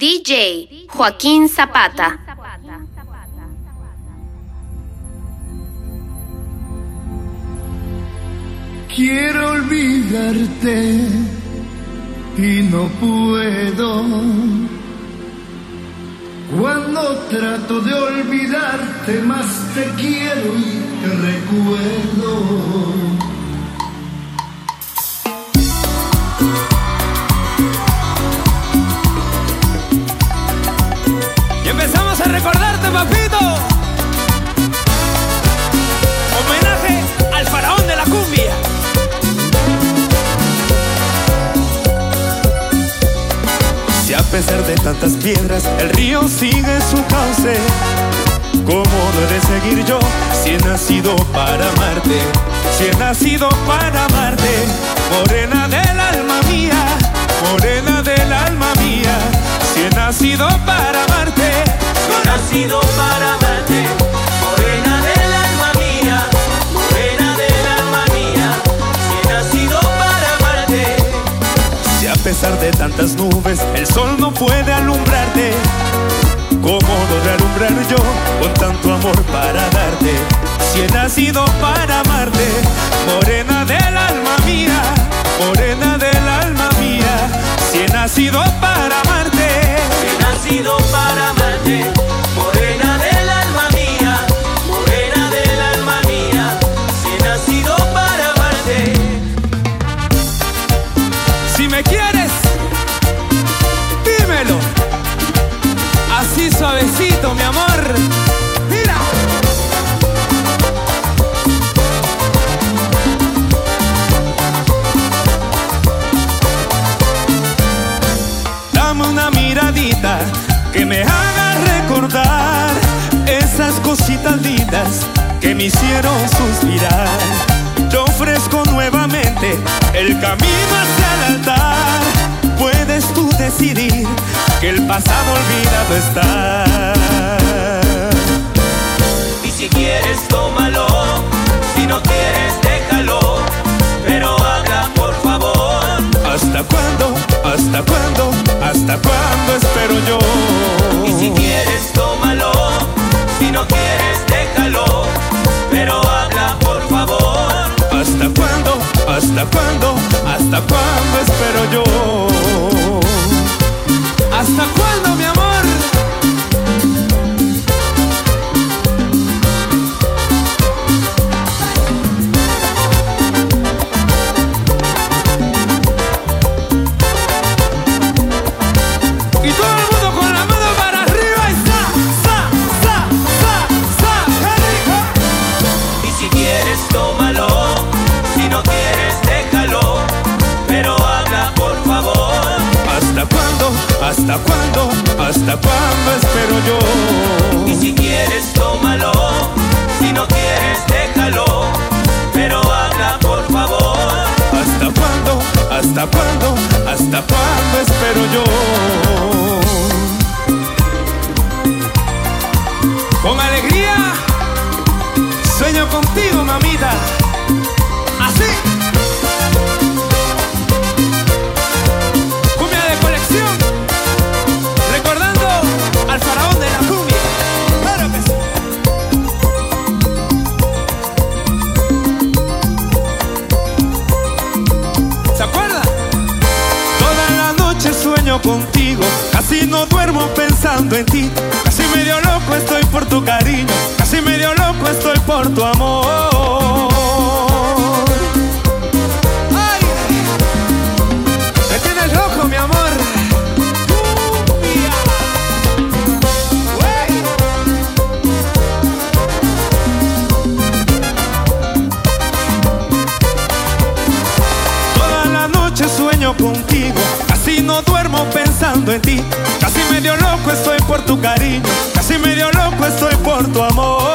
DJ Joaquín Zapata. Quiero olvidarte y no puedo. Cuando trato de olvidarte, más te quiero y te recuerdo. A recordarte, papito. Homenaje al faraón de la cumbia. Si a pesar de tantas piedras el río sigue su cauce, ¿cómo he de seguir yo si he nacido para amarte? Si he nacido para amarte, morena del alma mía, morena del alma mía si he nacido para amarte, nacido para amarte, morena del alma mía, si nacido para amarte. Si a pesar de tantas nubes el sol no puede alumbrarte, ¿cómo no realumbrar yo con tanto amor para darte? Si he nacido para amarte, morena del alma mía, morena del alma nacido para amarte nacido para amarte, morena del alma mía, morena del alma mía, si he nacido para amarte. Si me quieres, dímelo, así suavecito, mi amor. Me hicieron suspirar. Yo ofrezco nuevamente el camino hacia el altar. Puedes tú decidir que el pasado olvidado está. Y si quieres, tómalo. Si no quieres, déjalo. Pero habla, por favor. ¿Hasta cuándo? ¿Hasta cuándo? ¿Hasta cuándo espero yo? Y si quieres, tómalo. Si no quieres, déjalo. Pero habla, por favor. ¿Hasta cuándo? ¿Hasta cuándo? ¿Hasta cuándo espero yo? ¿Hasta cuándo, mi amor? ¿Hasta cuándo? ¿Hasta cuándo espero yo? Y si quieres, tómalo. Si no quieres, déjalo. Pero habla, por favor. ¿Hasta cuándo? ¿Hasta cuándo? ¿Hasta cuándo espero yo? Contigo. Casi no duermo pensando en ti. Casi medio loco estoy por tu cariño. Casi medio loco estoy por tu amor. Pensando en ti. Casi medio loco estoy por tu cariño. Casi medio loco estoy por tu amor.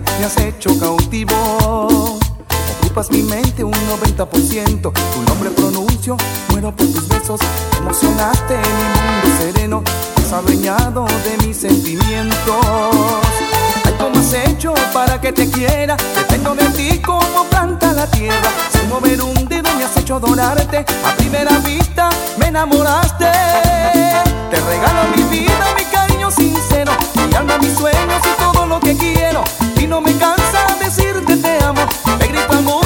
me has hecho cautivo. Ocupas mi mente un 90%, tu nombre pronuncio, muero por tus besos. Emocionaste mi mundo sereno, has adueñado de mis sentimientos. Ay, cómo has hecho para que te quiera, tengo de ti como planta la tierra. Sin mover un dedo me has hecho adorarte, a primera vista me enamoraste. Te regalo mi vida, mi sincero, mi alma, mis sueños y todo lo que quiero. Y no me cansa decirte te amo, me grito amor.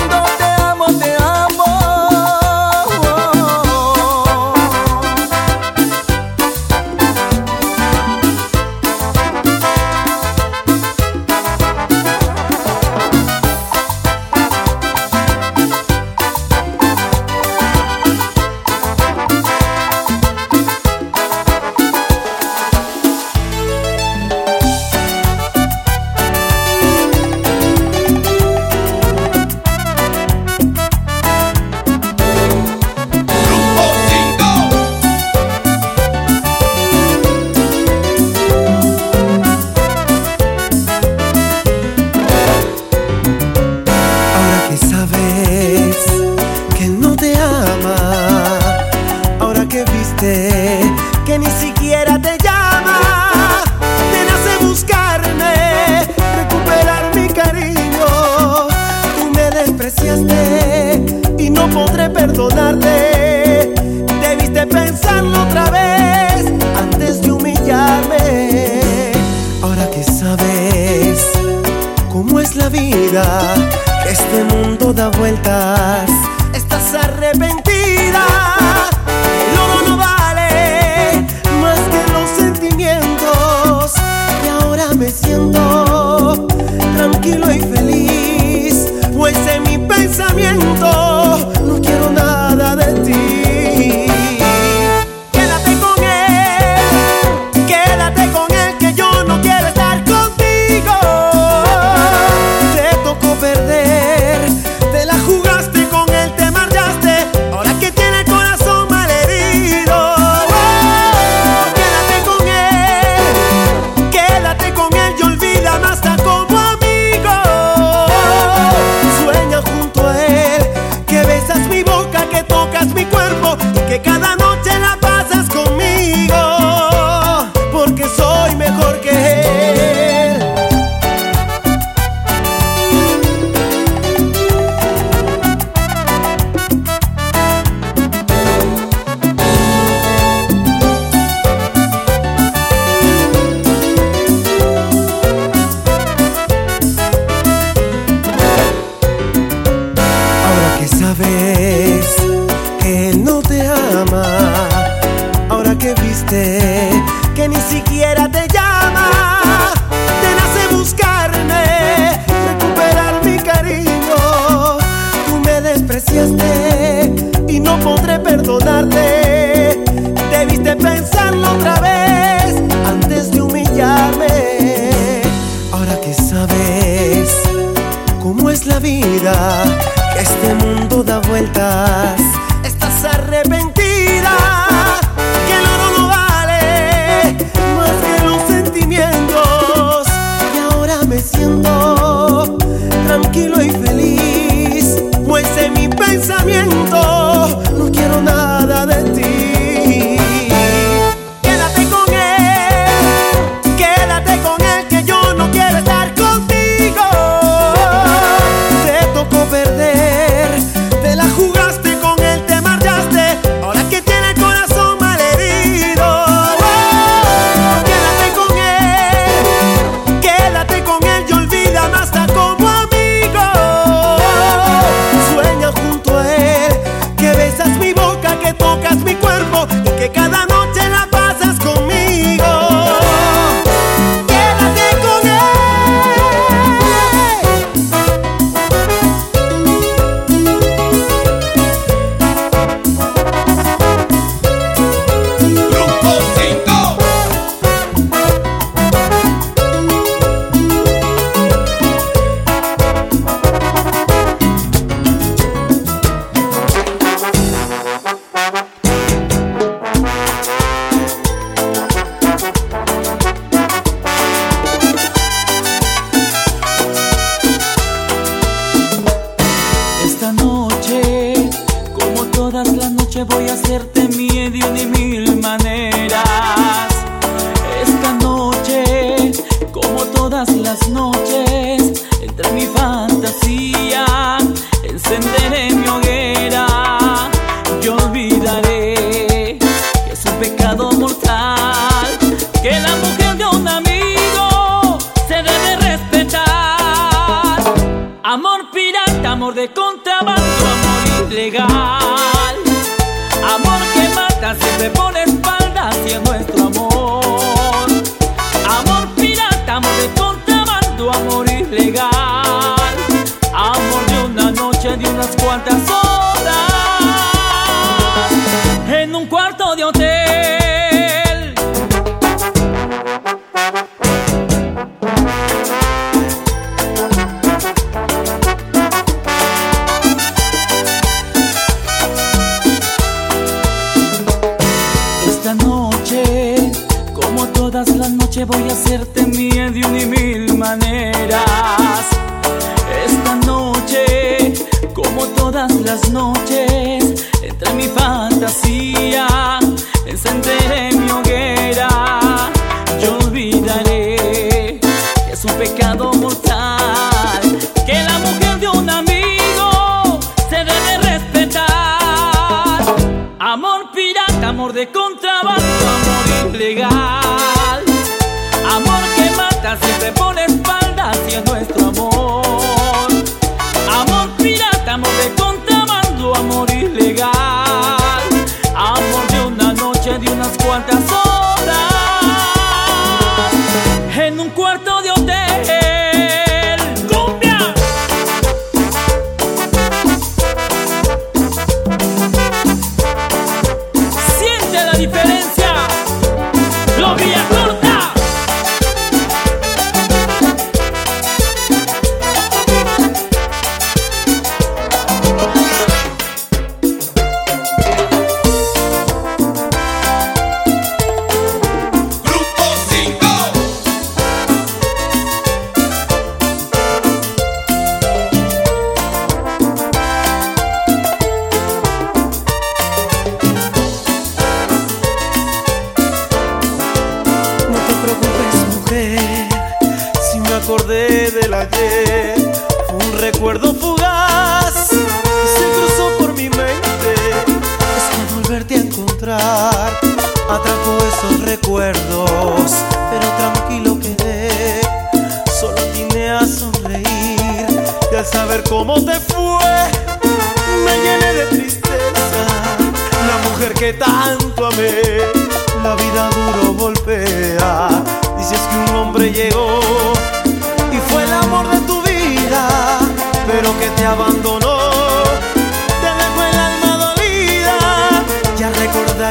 otra vez antes de humillarme. Ahora que sabes cómo es la vida, este mundo da vueltas que ni siquiera te llama, te nace buscarme, recuperar mi cariño. Tú me despreciaste y no podré perdonarte. Debiste pensarlo otra vez antes de humillarme. Ahora que sabes cómo es la vida, que este mundo da vueltas pensamiento. Amor pirata, amor de contrabando, amor ilegal. Amor que mata, siempre pones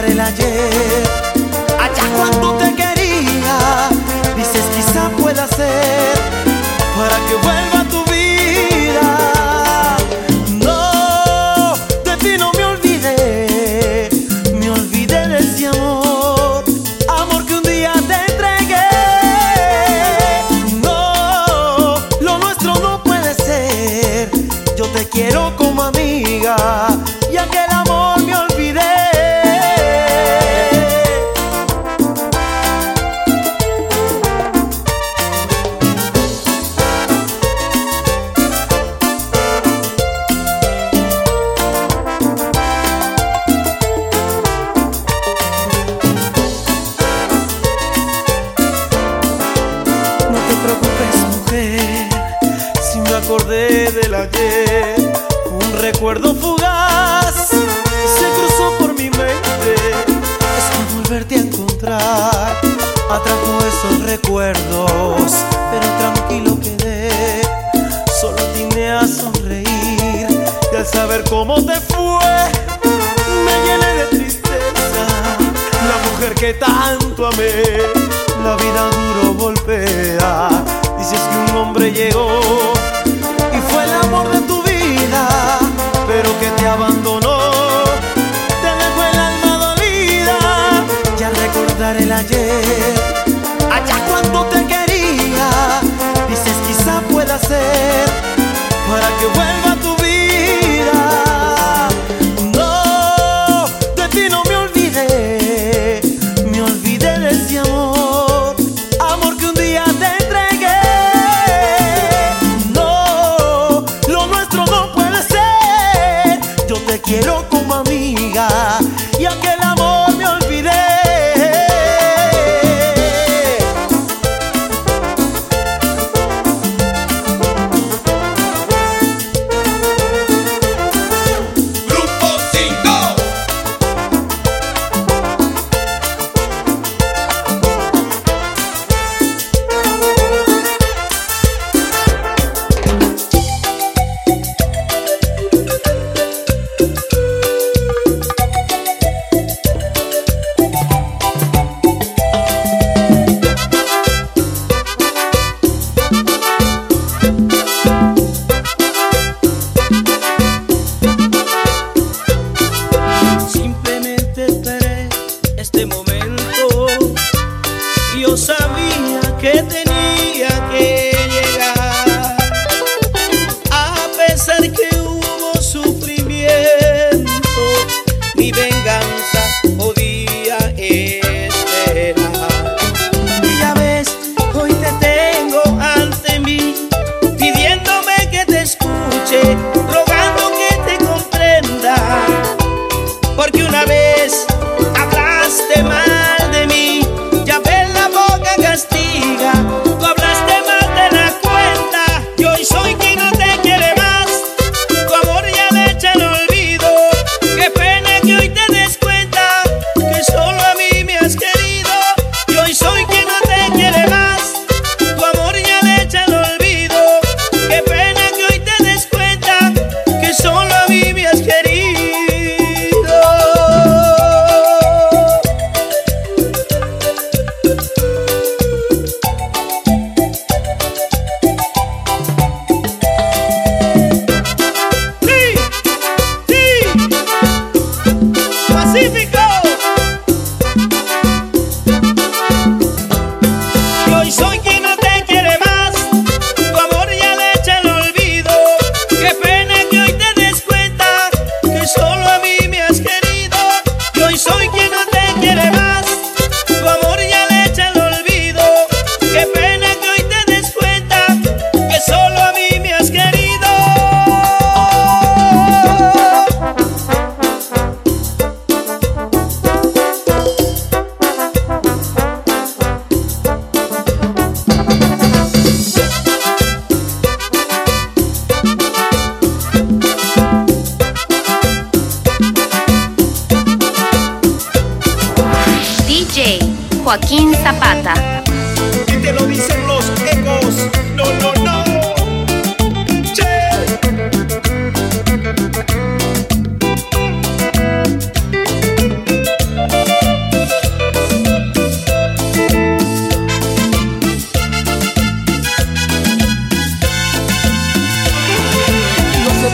el ayer.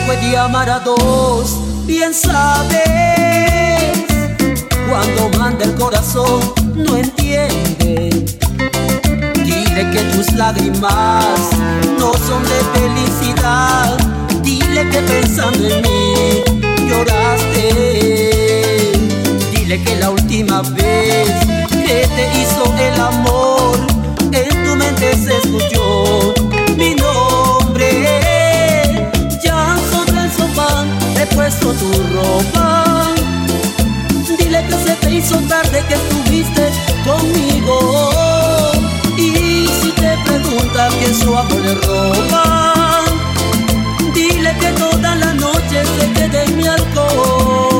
Puede amar a dos, bien sabes. Cuando manda el corazón, no entiende. Dile que tus lágrimas no son de felicidad. Dile que pensando en mí lloraste. Dile que la última vez que te hizo el amor, en tu mente se escuchó tu ropa. Dile que se te hizo tarde que estuviste conmigo. Y si te pregunta que su amor le roba, dile que toda la noche se quede en mi alcohol.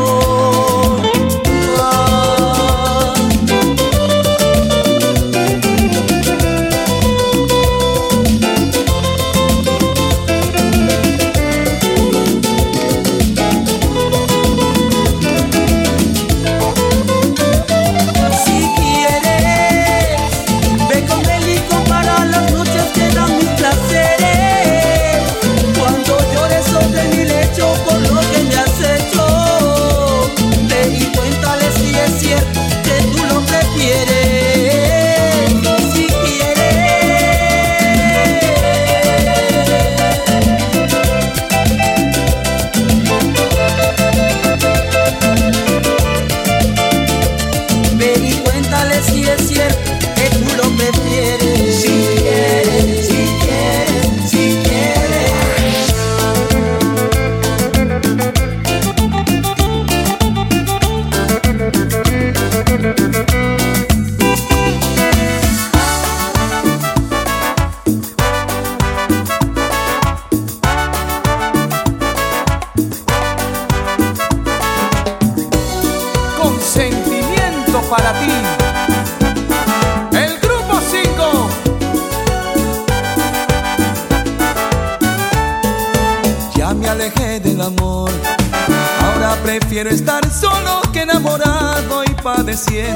Padeciendo.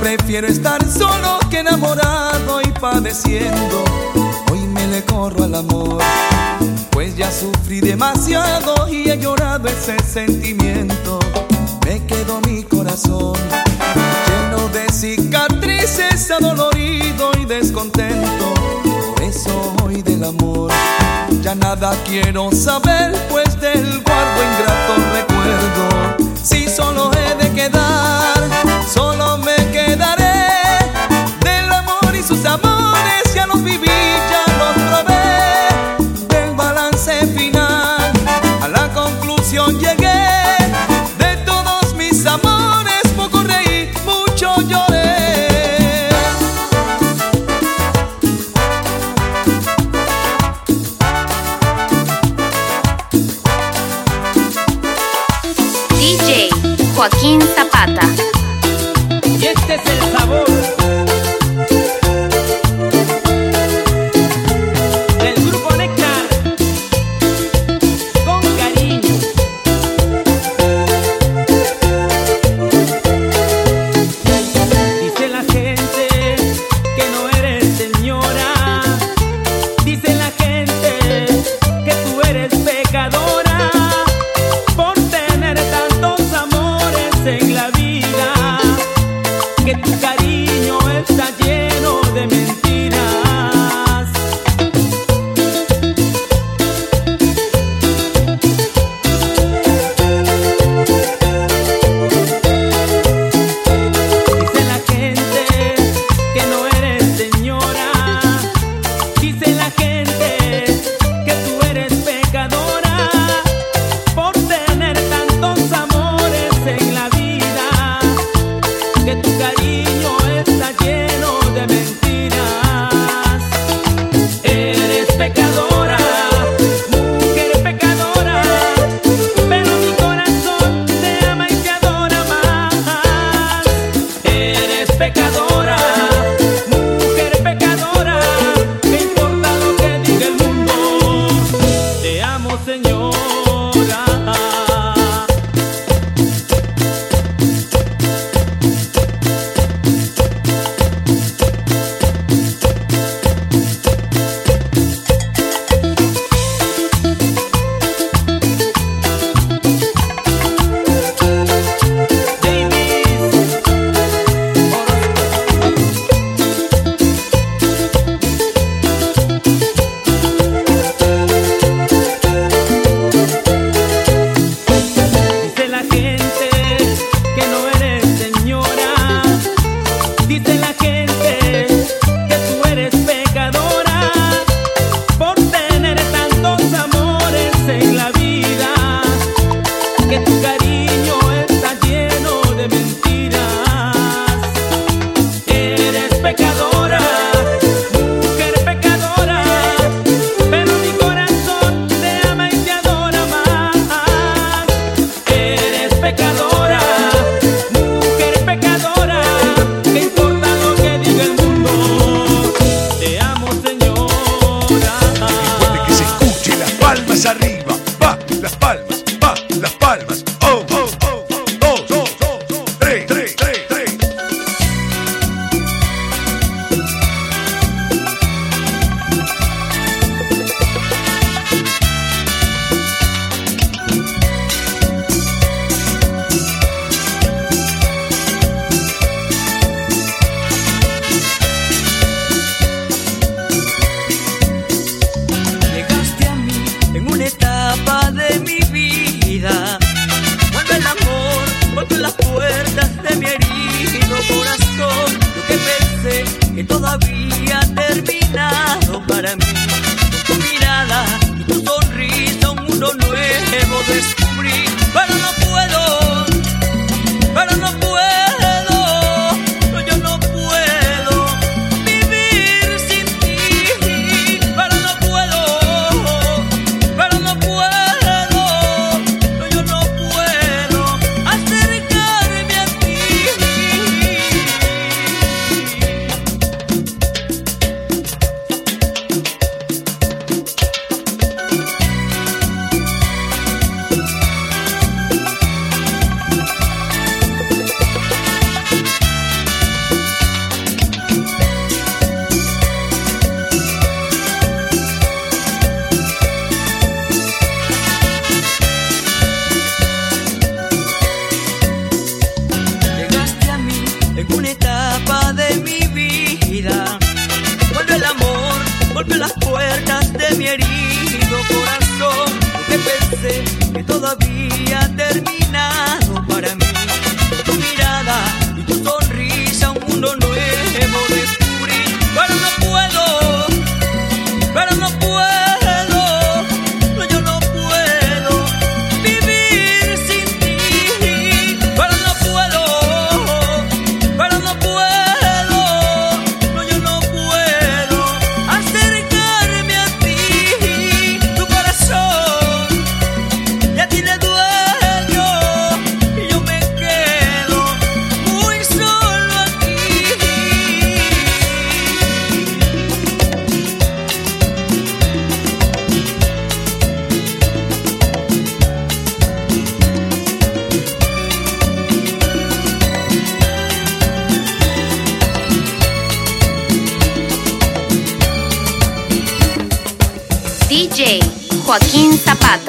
Prefiero estar solo que enamorado y padeciendo. Hoy me le corro al amor. Pues ya sufrí demasiado y he llorado ese sentimiento. Me quedó mi corazón lleno de cicatrices, adolorido y descontento. Por eso hoy del amor ya nada quiero saber, pues del guardo ingrato recuerdo. Si solo he de quedar, solo me amor Joaquín Zapata.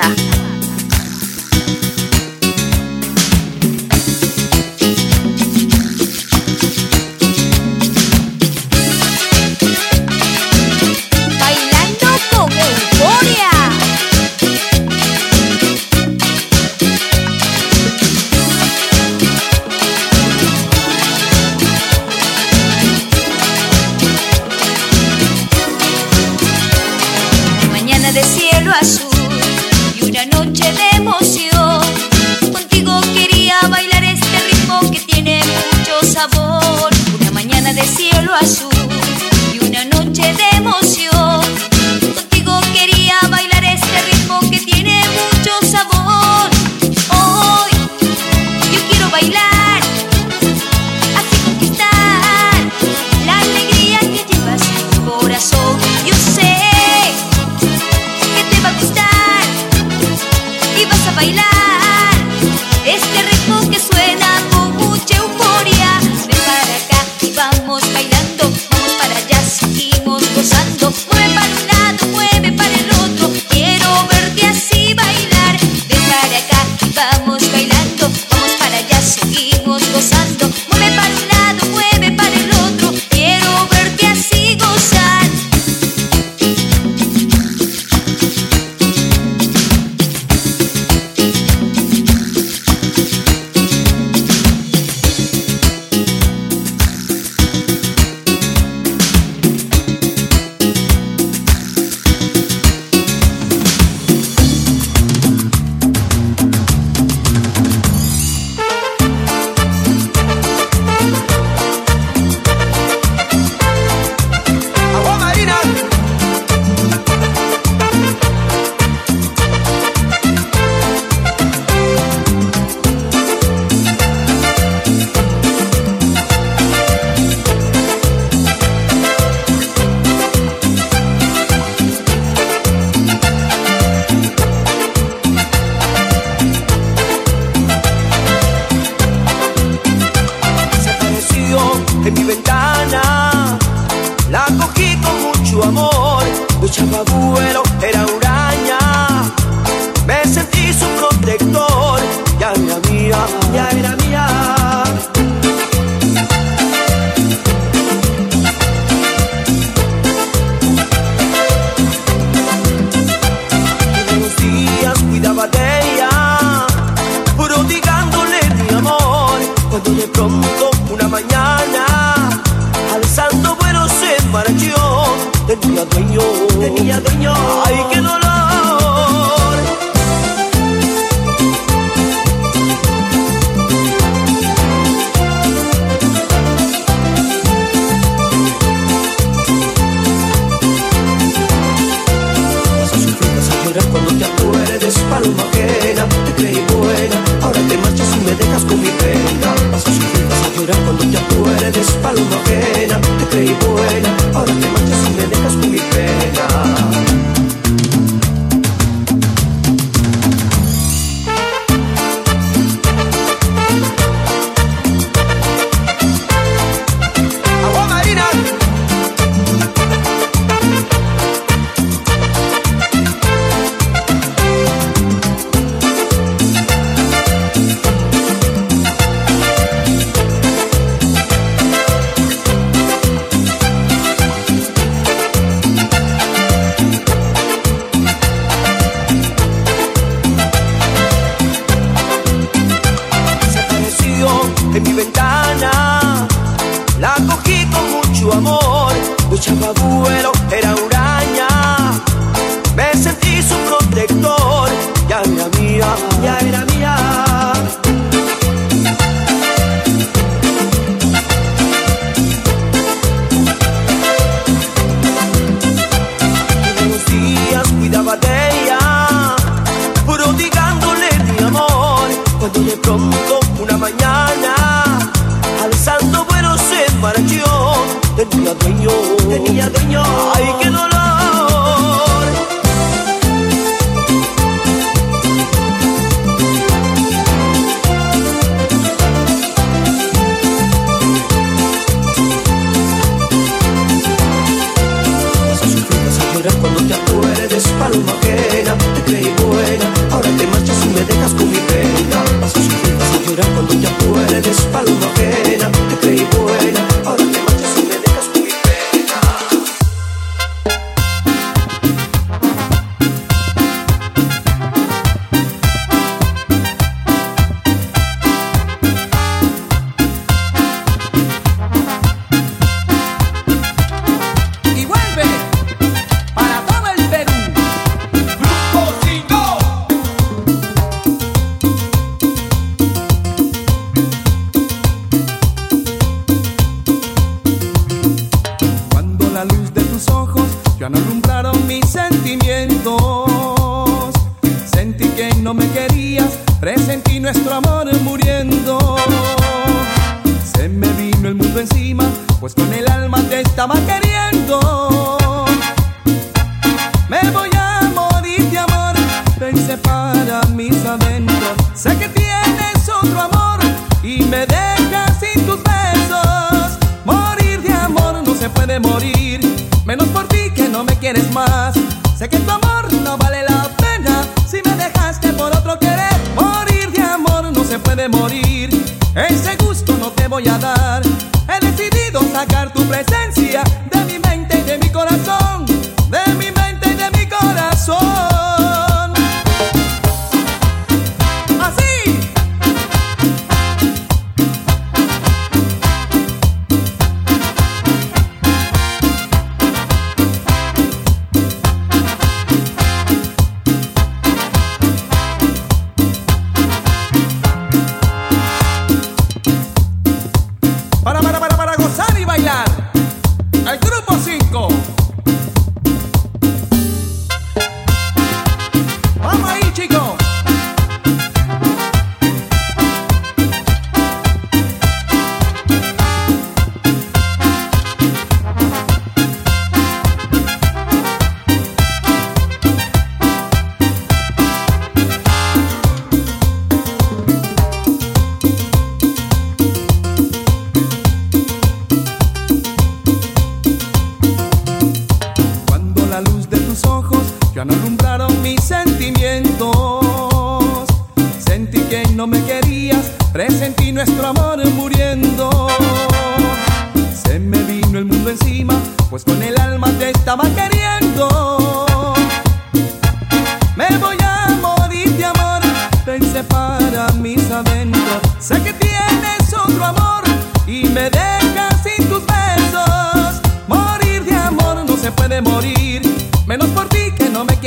no me querías, presentí nuestro amor muriendo. Se me vino el mundo encima, pues con el alma te estaba queriendo. Me voy a morir de amor, pensé para mis adentros. Sé que tienes otro amor y me dejas sin tus besos. Morir de amor no se puede morir, menos por ti que no me quieres más. Sé que tu voy a dar. Ojos ya no alumbraron mis sentimientos. Sentí que no me querías, presentí nuestro amor muriendo. Se me vino el mundo encima, pues con el alma te estaba queriendo. Me voy a morir de amor, pensé para mis adentros. Sé que tienes otro amor y me dejas sin tus besos. Morir de amor no se puede morir,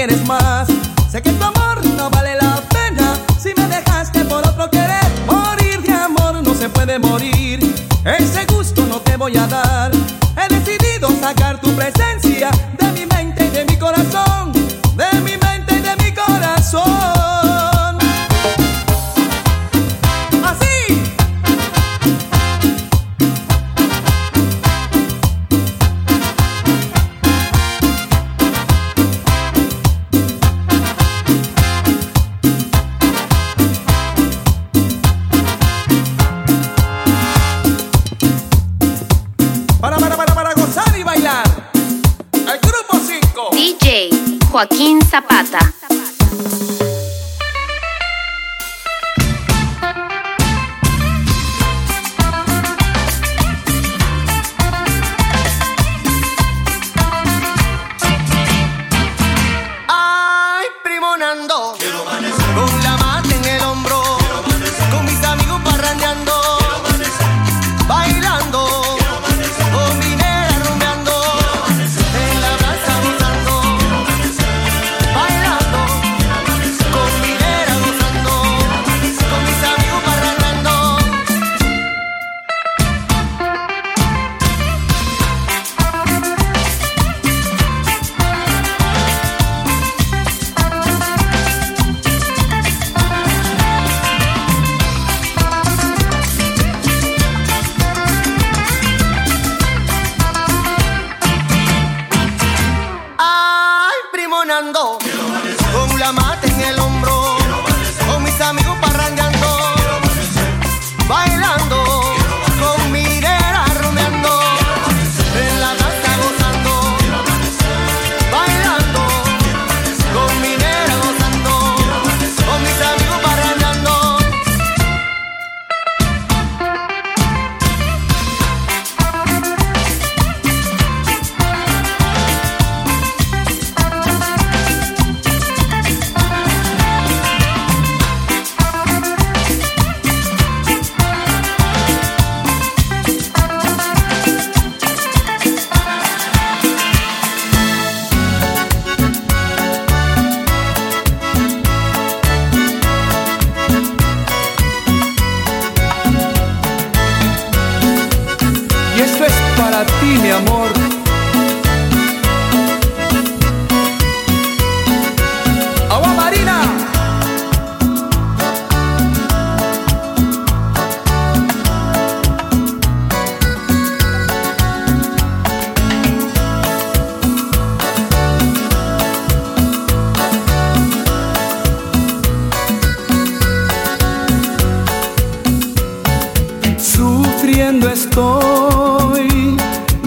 quieres más. Sé que tu amor no vale la pena si me dejaste por otro querer. Morir de amor no se puede morir, ese gusto no te voy a dar.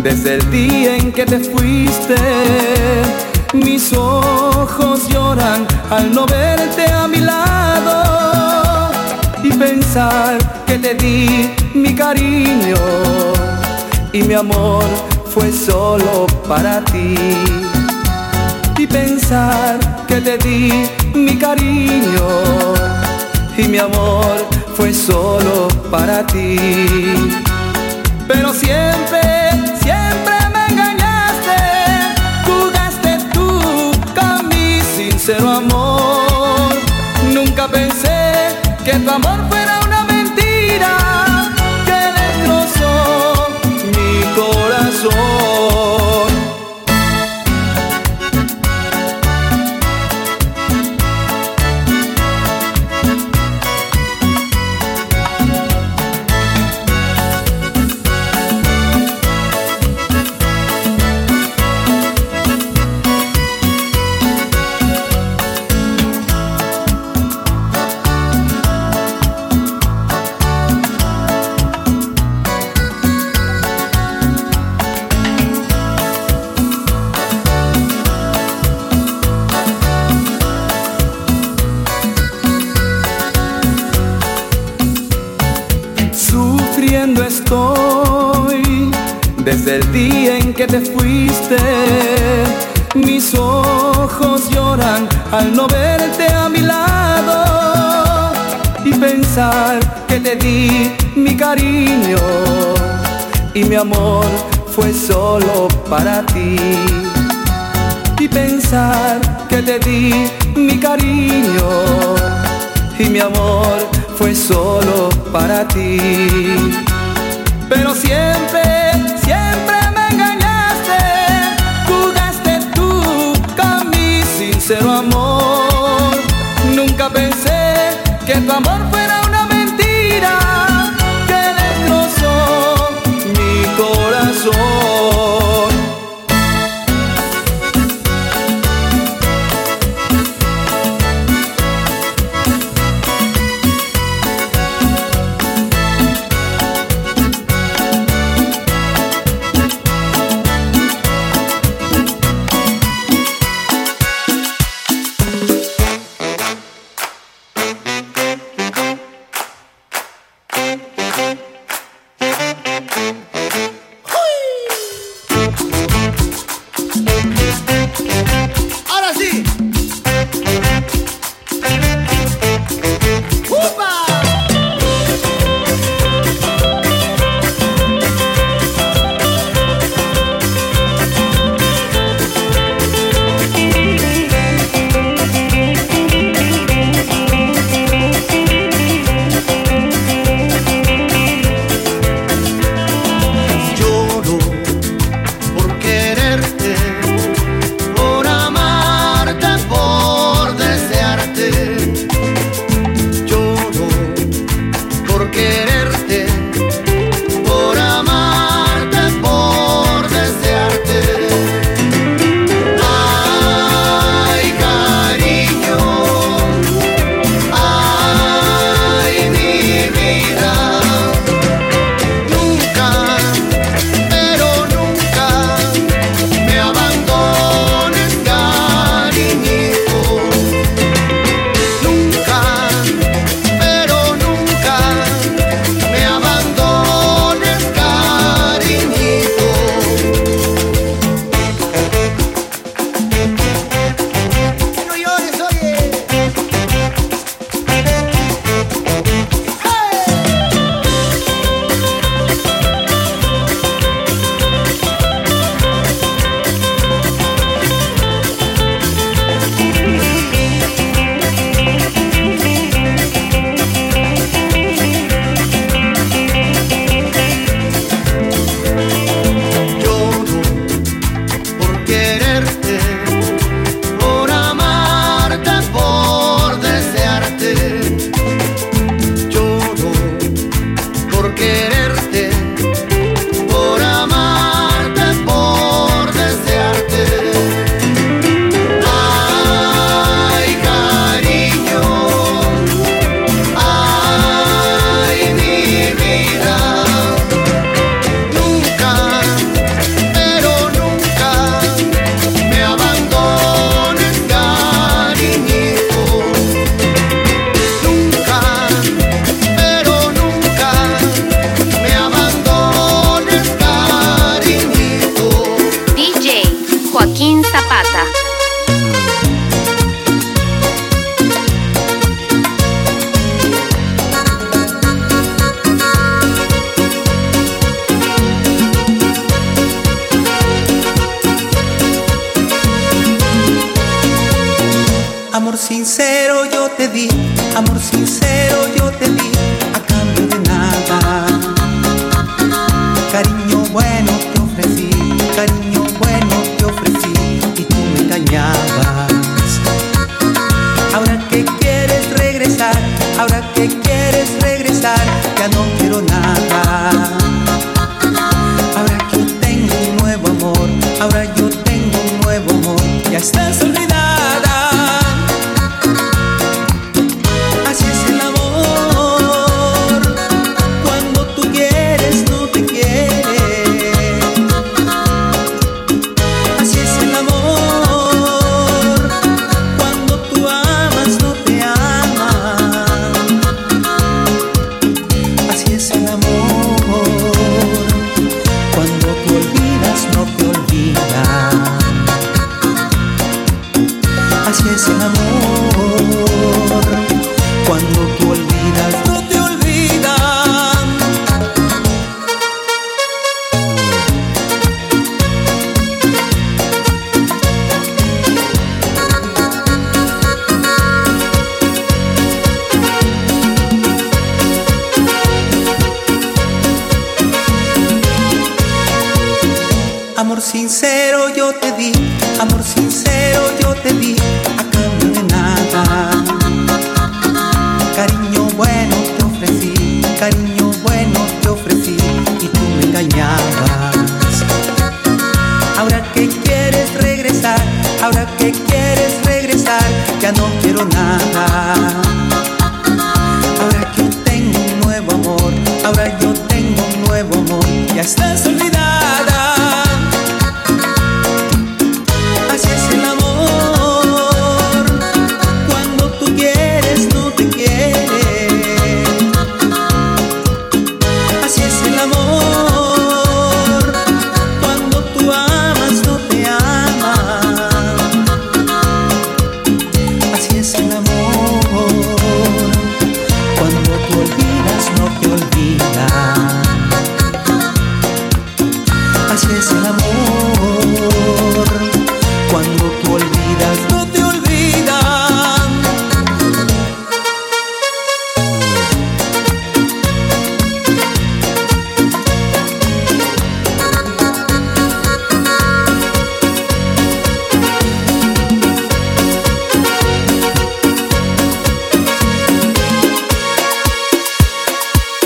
Desde el día en que te fuiste. Mis ojos lloran al no verte a mi lado y pensar que te di mi cariño y mi amor fue solo para ti. Y pensar que te di mi cariño y mi amor fue solo para ti. Pero siempre, Nunca pensé que tu amor fuera en que te fuiste. Mis ojos lloran al no verte a mi lado y pensar que te di mi cariño y mi amor fue solo para ti. Y pensar que te di mi cariño y mi amor fue solo para ti. Pero siempre sincero amor. Nunca pensé que tu amor fuera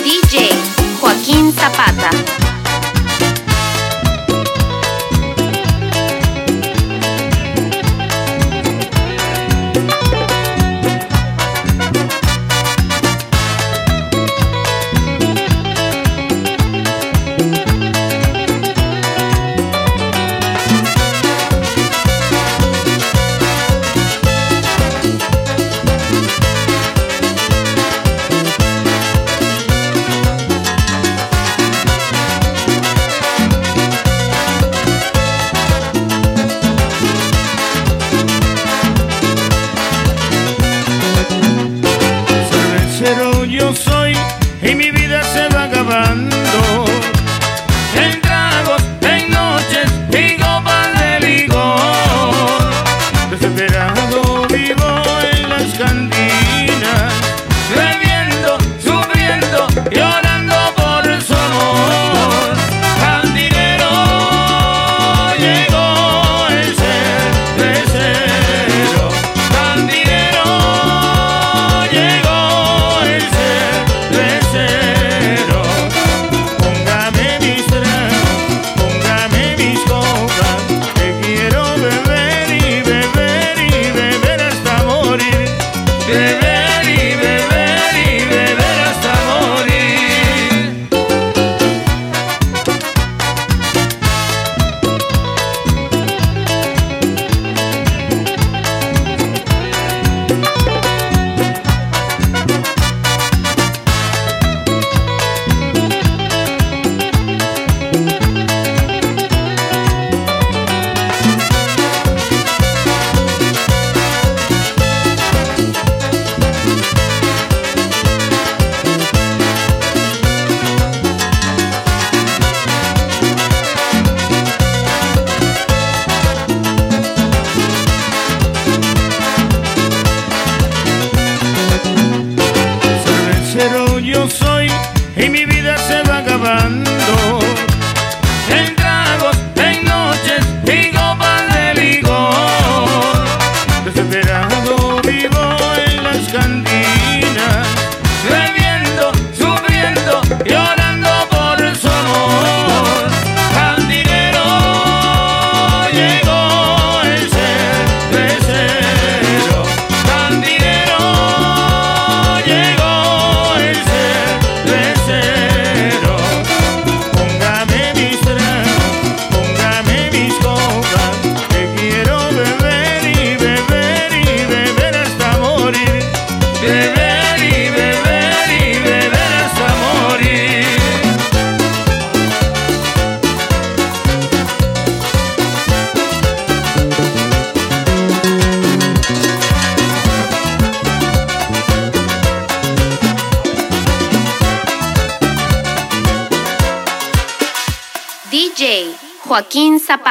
DJ Joaquín Zapata.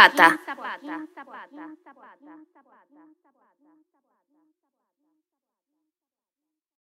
Joaquín